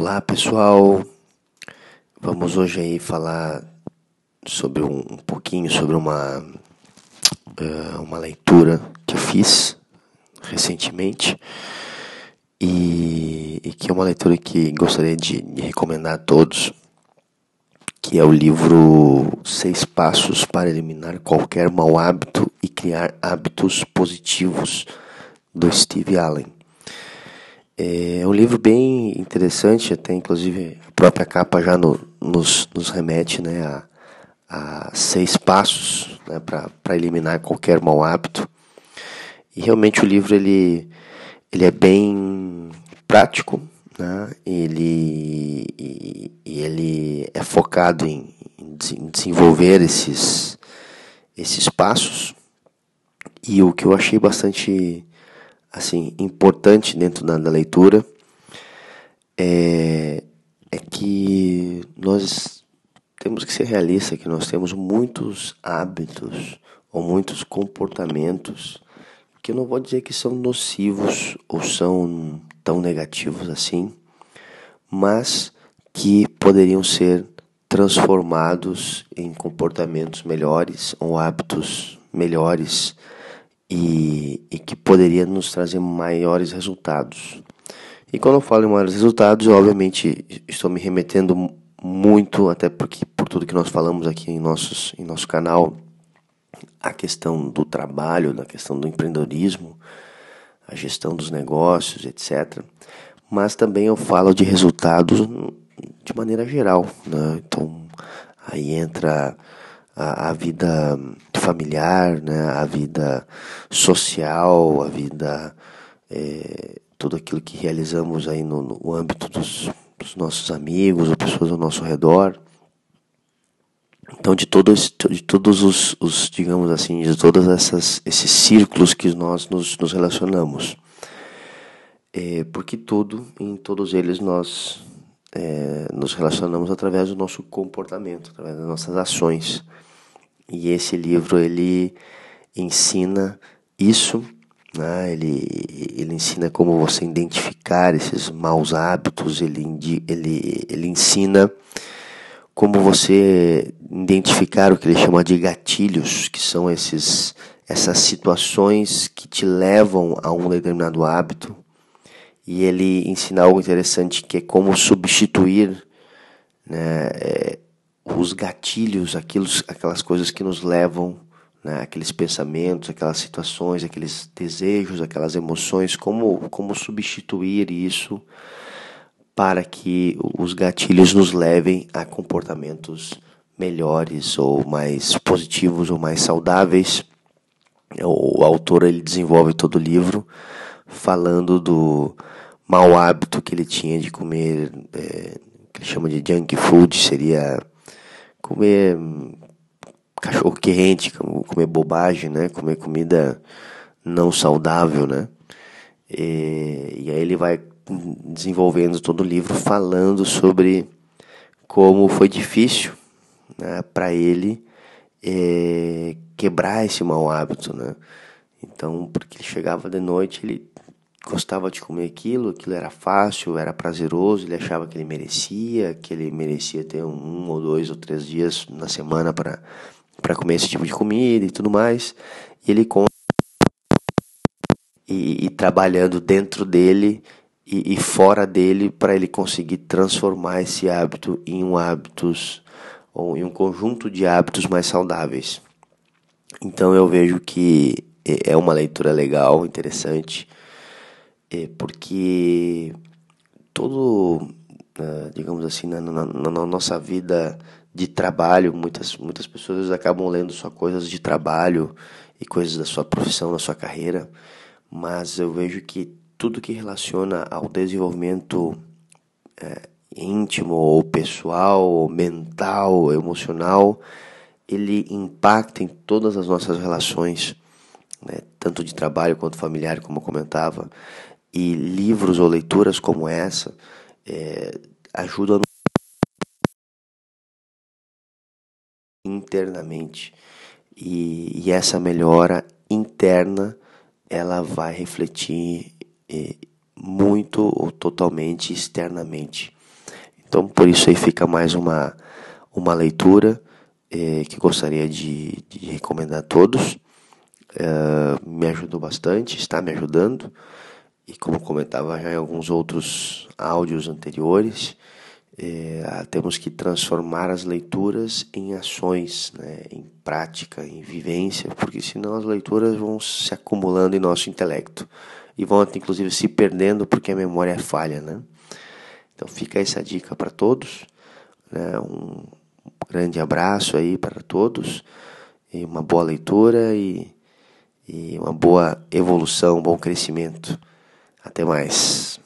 Olá pessoal, vamos hoje aí falar sobre um, um pouquinho sobre uma uh, uma leitura que eu fiz recentemente e, e, que é uma leitura que gostaria de, de recomendar a todos, que é o livro Seis Passos para Eliminar Qualquer Mau Hábito e Criar Hábitos Positivos do Steve Allen. É um livro bem interessante, até inclusive a própria capa já no, nos, nos remete né, a, a seis passos né, para eliminar qualquer mau hábito. E realmente o livro ele, ele é bem prático, né, ele, e, e ele é focado em, em desenvolver esses, esses passos. E o que eu achei bastante assim importante dentro da, da leitura é, é que nós temos que ser realistas, que nós temos muitos hábitos ou muitos comportamentos que eu não vou dizer que são nocivos ou são tão negativos assim, mas que poderiam ser transformados em comportamentos melhores ou hábitos melhores e, e que poderia nos trazer maiores resultados. E quando eu falo em maiores resultados, eu, obviamente estou me remetendo muito, até porque por tudo que nós falamos aqui em, nossos, em nosso canal, a questão do trabalho, da questão do empreendedorismo, a gestão dos negócios, etc. Mas também eu falo de resultados de maneira geral. Né? Então, aí entra a, a vida familiar, né, a vida social, a vida, é, tudo aquilo que realizamos aí no, no âmbito dos, dos, nossos amigos ou pessoas ao nosso redor. Então, de todos, de todos os, os digamos assim, de todos essas, esses círculos que nós nos, nos relacionamos. É, porque tudo, em todos eles, nós é, nos relacionamos através do nosso comportamento, através das nossas ações. E esse livro ele ensina isso, né? ele, ele ensina como você identificar esses maus hábitos, ele, ele, ele ensina como você identificar o que ele chama de gatilhos, que são esses, essas situações que te levam a um determinado hábito. E ele ensina algo interessante que é como substituir né, é, os gatilhos, aquelas coisas que nos levam, né, aqueles pensamentos, aquelas situações, aqueles desejos, aquelas emoções, como, como substituir isso para que os gatilhos nos levem a comportamentos melhores ou mais positivos ou mais saudáveis. O autor ele desenvolve todo o livro falando do mau hábito que ele tinha de comer, é, que ele chama de junk food, seria comer cachorro quente, comer bobagem, né? Comer comida não saudável, né? E, e aí ele vai desenvolvendo todo o livro falando sobre como foi difícil né, para ele é, quebrar esse mau hábito, né? Então, porque ele chegava de noite, ele gostava de comer aquilo, aquilo era fácil, era prazeroso, ele achava que ele merecia, que ele merecia ter um, um ou dois ou três dias na semana para para comer esse tipo de comida e tudo mais. E ele conta e, e trabalhando dentro dele e, e fora dele para ele conseguir transformar esse hábito em um hábitos ou em um conjunto de hábitos mais saudáveis. Então eu vejo que é, é uma leitura legal, interessante é porque todo, uh, digamos assim, na, na, na, nossa vida de trabalho, muitas, muitas pessoas acabam lendo só coisas de trabalho e coisas da sua profissão, da sua carreira, mas eu vejo que tudo que relaciona ao desenvolvimento é, íntimo ou pessoal, ou mental, emocional, ele impacta em todas as nossas relações, né, tanto de trabalho quanto familiar, como eu comentava. E livros ou leituras como essa é, ajudam internamente. E, e, essa melhora interna ela vai refletir é, muito ou totalmente externamente. Então, por isso aí fica mais uma, uma leitura eh, que gostaria de, de recomendar a todos. Eh, me ajudou bastante, está me ajudando. E como comentava já em alguns outros áudios anteriores, eh, temos que transformar as leituras em ações, né, em prática, em vivência, porque senão as leituras vão se acumulando em nosso intelecto e vão inclusive se perdendo porque a memória é falha, né? Então fica essa dica para todos. Né? Um grande abraço aí para todos. E uma boa leitura e, e uma boa evolução, um bom crescimento. Até mais.